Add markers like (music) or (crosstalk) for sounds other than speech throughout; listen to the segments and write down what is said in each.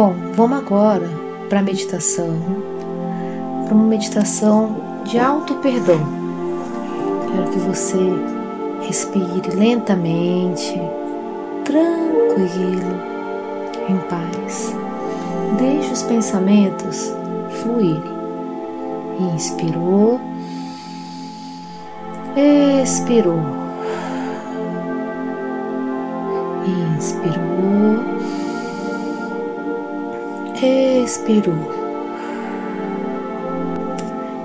Bom, vamos agora para a meditação, para uma meditação de alto perdão. Quero que você respire lentamente, tranquilo, em paz. Deixe os pensamentos fluírem. Inspirou, expirou, inspirou, expirou,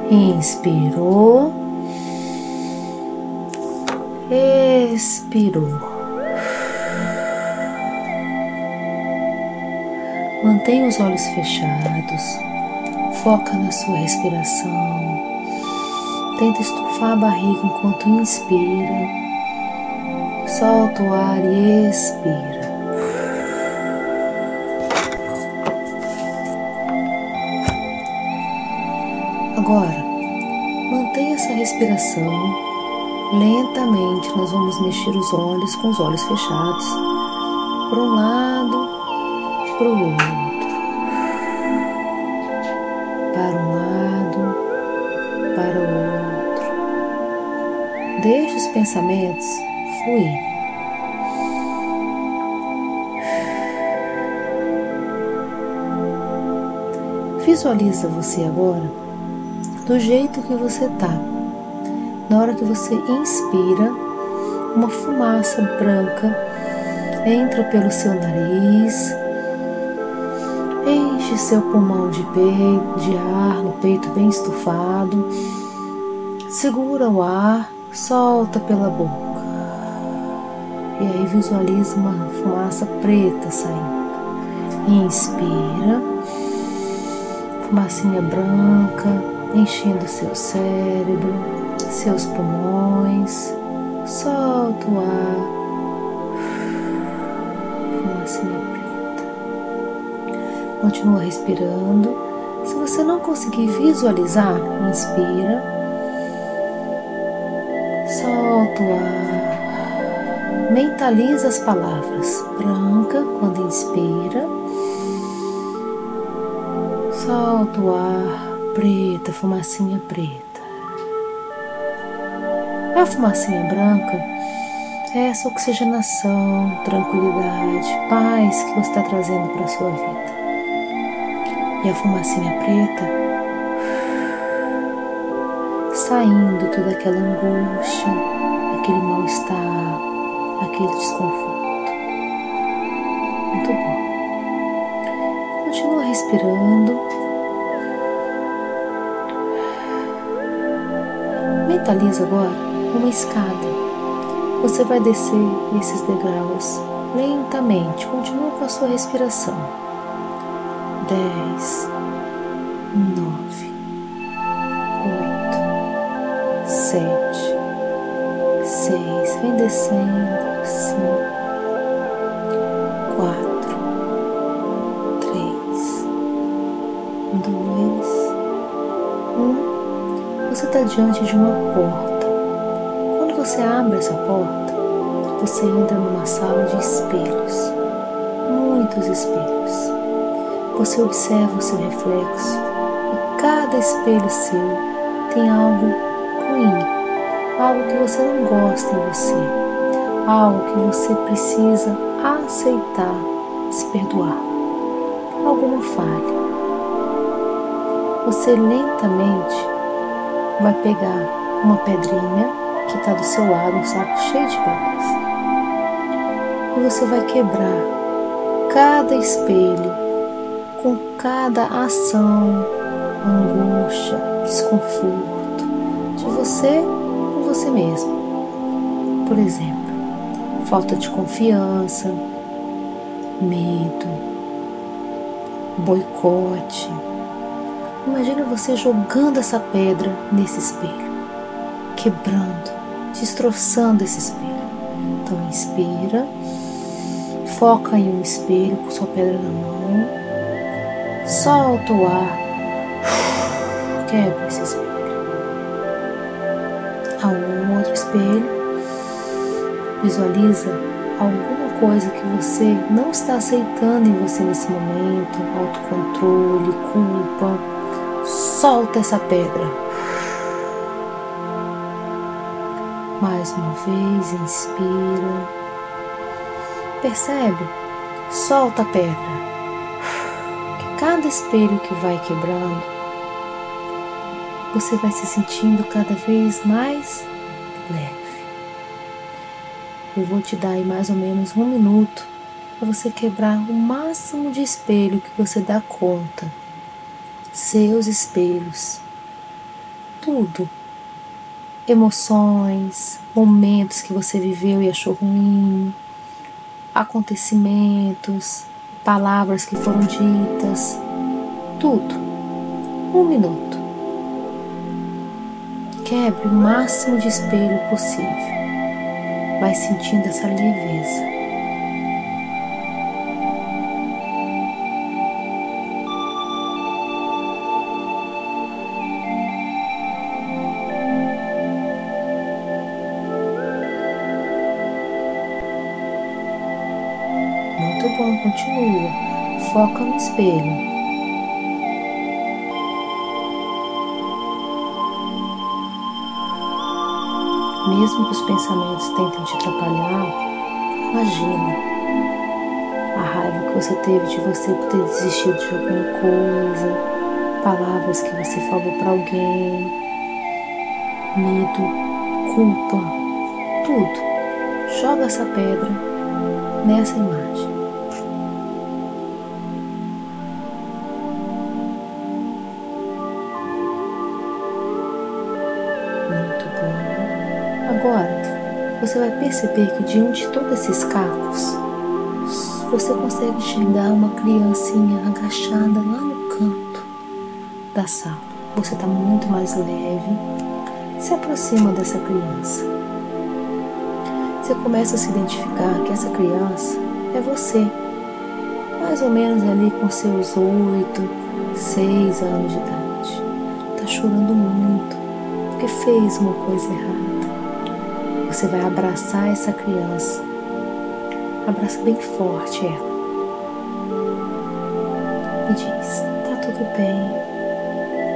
inspirou, expirou. Mantenha os olhos fechados, foca na sua respiração. Tenta estufar a barriga enquanto inspira. Solta o ar e expira. Agora, mantenha essa respiração. Lentamente, nós vamos mexer os olhos com os olhos fechados, para um lado, para o outro. para um lado, para o outro. Deixe os pensamentos fluir. Visualiza você agora do jeito que você tá. Na hora que você inspira, uma fumaça branca entra pelo seu nariz Enche seu pulmão de peito, de ar, no peito bem estufado. Segura o ar, solta pela boca. E aí visualiza uma fumaça preta saindo. Inspira, fumacinha branca enchendo seu cérebro, seus pulmões. Solta o ar, fumacinha preta. Continua respirando. Se você não conseguir visualizar, inspira. Solta o ar. Mentaliza as palavras. Branca quando inspira. Solta o ar. Preta, fumacinha preta. A fumacinha branca é essa oxigenação, tranquilidade, paz que você está trazendo para a sua vida e a fumacinha preta saindo toda aquela angústia, aquele mal-estar, aquele desconforto. Muito bom. Continua respirando. Mentaliza agora uma escada. Você vai descer esses degraus lentamente. Continua com a sua respiração. 10, diante de uma porta. Quando você abre essa porta, você entra numa sala de espelhos, muitos espelhos. Você observa o seu reflexo e cada espelho seu tem algo ruim, algo que você não gosta em você, algo que você precisa aceitar, se perdoar, alguma falha. Você lentamente vai pegar uma pedrinha que está do seu lado, um saco cheio de pedras, e você vai quebrar cada espelho com cada ação, angústia, desconforto de você com você mesmo. Por exemplo, falta de confiança, medo, boicote. Imagina você jogando essa pedra nesse espelho, quebrando, destroçando esse espelho. Então inspira, foca em um espelho com sua pedra na mão Solta o ar. (sighs) Quebra esse espelho. Ao outro espelho, visualiza alguma coisa que você não está aceitando em você nesse momento, autocontrole, culpa, solta essa pedra. Mais uma vez, inspira. Percebe? Solta a pedra. Que cada espelho que vai quebrando, você vai se sentindo cada vez mais leve. Eu vou te dar aí mais ou menos um minuto para você quebrar o máximo de espelho que você dá conta. Seus espelhos. Tudo. Emoções, momentos que você viveu e achou ruim, acontecimentos, palavras que foram ditas, tudo. Um minuto. Quebre o máximo de espelho possível vai sentindo essa leveza. Bom, continua. Foca no espelho. Mesmo que os pensamentos tentem te atrapalhar, imagina a raiva que você teve de você por ter desistido de alguma coisa, palavras que você falou para alguém, medo, culpa, tudo. Joga essa pedra nessa imagem. Você vai perceber que diante de todos esses cacos, você consegue enxergar uma criancinha agachada lá no canto da sala. Você está muito mais leve. Se aproxima dessa criança. Você começa a se identificar que essa criança é você. Mais ou menos ali com seus oito, seis anos de idade. Está chorando muito porque fez uma coisa errada você vai abraçar essa criança. Abraça bem forte ela. E diz: Tá tudo bem.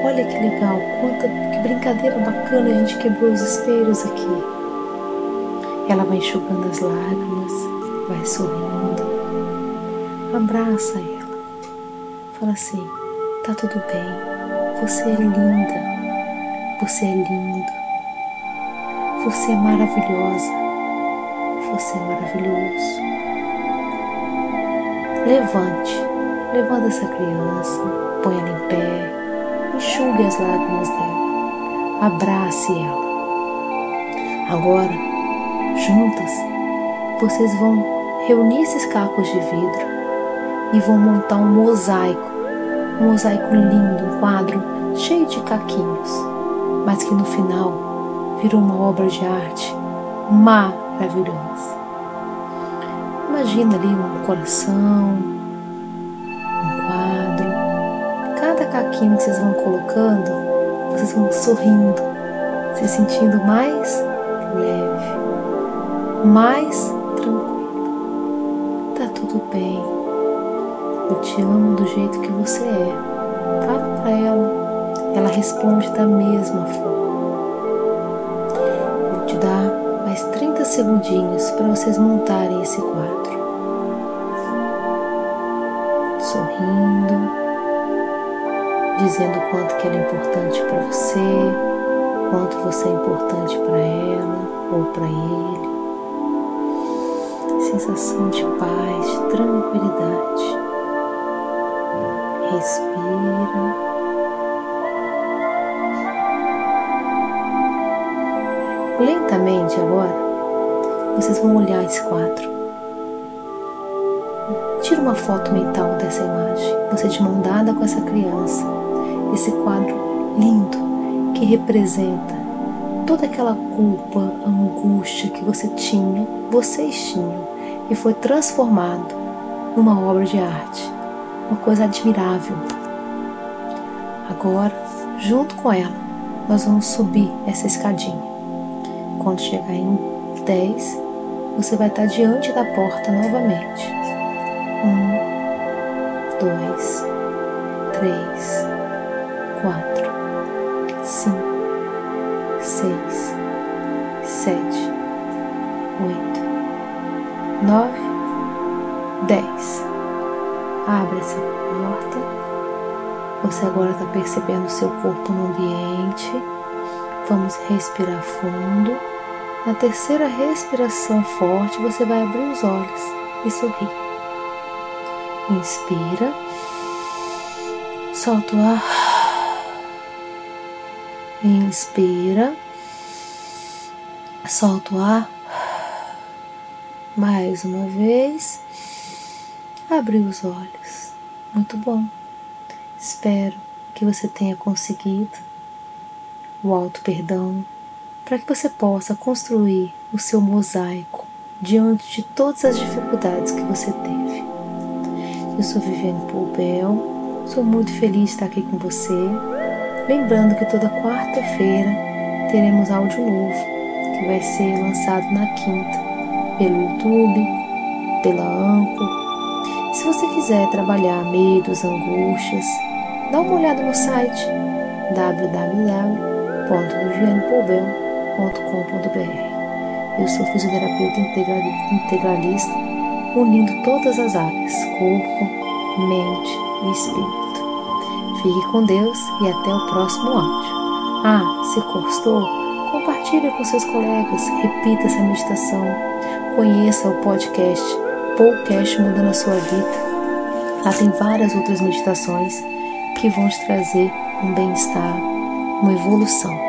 Olha que legal, quanta que brincadeira bacana a gente quebrou os espelhos aqui. Ela vai enxugando as lágrimas, vai sorrindo. Abraça ela. Fala assim: Tá tudo bem. Você é linda. Você é lindo. Você é maravilhosa. Você é maravilhoso. Levante, levanta essa criança, põe ela em pé, enxugue as lágrimas dela, abrace ela. Agora, juntas, vocês vão reunir esses cacos de vidro e vão montar um mosaico, um mosaico lindo, um quadro cheio de caquinhos, mas que no final virou uma obra de arte maravilhosa. Imagina ali um coração, um quadro. Cada caquinho que vocês vão colocando, vocês vão sorrindo, se sentindo mais leve, mais tranquilo. Tá tudo bem. Eu te amo do jeito que você é. Fala para ela. Ela responde da mesma forma segundinhos para vocês montarem esse quadro. Sorrindo, dizendo quanto que ela é importante para você, quanto você é importante para ela ou para ele. Sensação de paz, de tranquilidade. Respira. Lentamente agora, vocês vão olhar esse quadro. Tira uma foto mental dessa imagem. Você de mão dada com essa criança. Esse quadro lindo que representa toda aquela culpa, angústia que você tinha, vocês tinham, e foi transformado numa obra de arte, uma coisa admirável. Agora, junto com ela, nós vamos subir essa escadinha. Quando chegar em 10, você vai estar diante da porta novamente. Um, dois, três, quatro, cinco, seis, sete, oito, nove, dez. Abre essa porta. Você agora está percebendo o seu corpo no ambiente. Vamos respirar fundo. Na terceira respiração forte, você vai abrir os olhos e sorrir. Inspira, solta o ar. Inspira, solta o ar. Mais uma vez. Abre os olhos. Muito bom. Espero que você tenha conseguido o alto perdão para que você possa construir o seu mosaico diante de todas as dificuldades que você teve. Eu sou Viviane Poubel, sou muito feliz de estar aqui com você. Lembrando que toda quarta-feira teremos áudio novo, que vai ser lançado na quinta, pelo YouTube, pela Anchor. Se você quiser trabalhar medos, angústias, dá uma olhada no site www.vivianepoubel.com www.ecosistema.com.br. Eu sou fisioterapeuta integralista, unindo todas as áreas, corpo, mente e espírito. Fique com Deus e até o próximo áudio. Ah, se gostou, compartilhe com seus colegas, repita essa meditação, conheça o podcast Podcast Mudando a Sua Vida. Lá tem várias outras meditações que vão te trazer um bem-estar, uma evolução.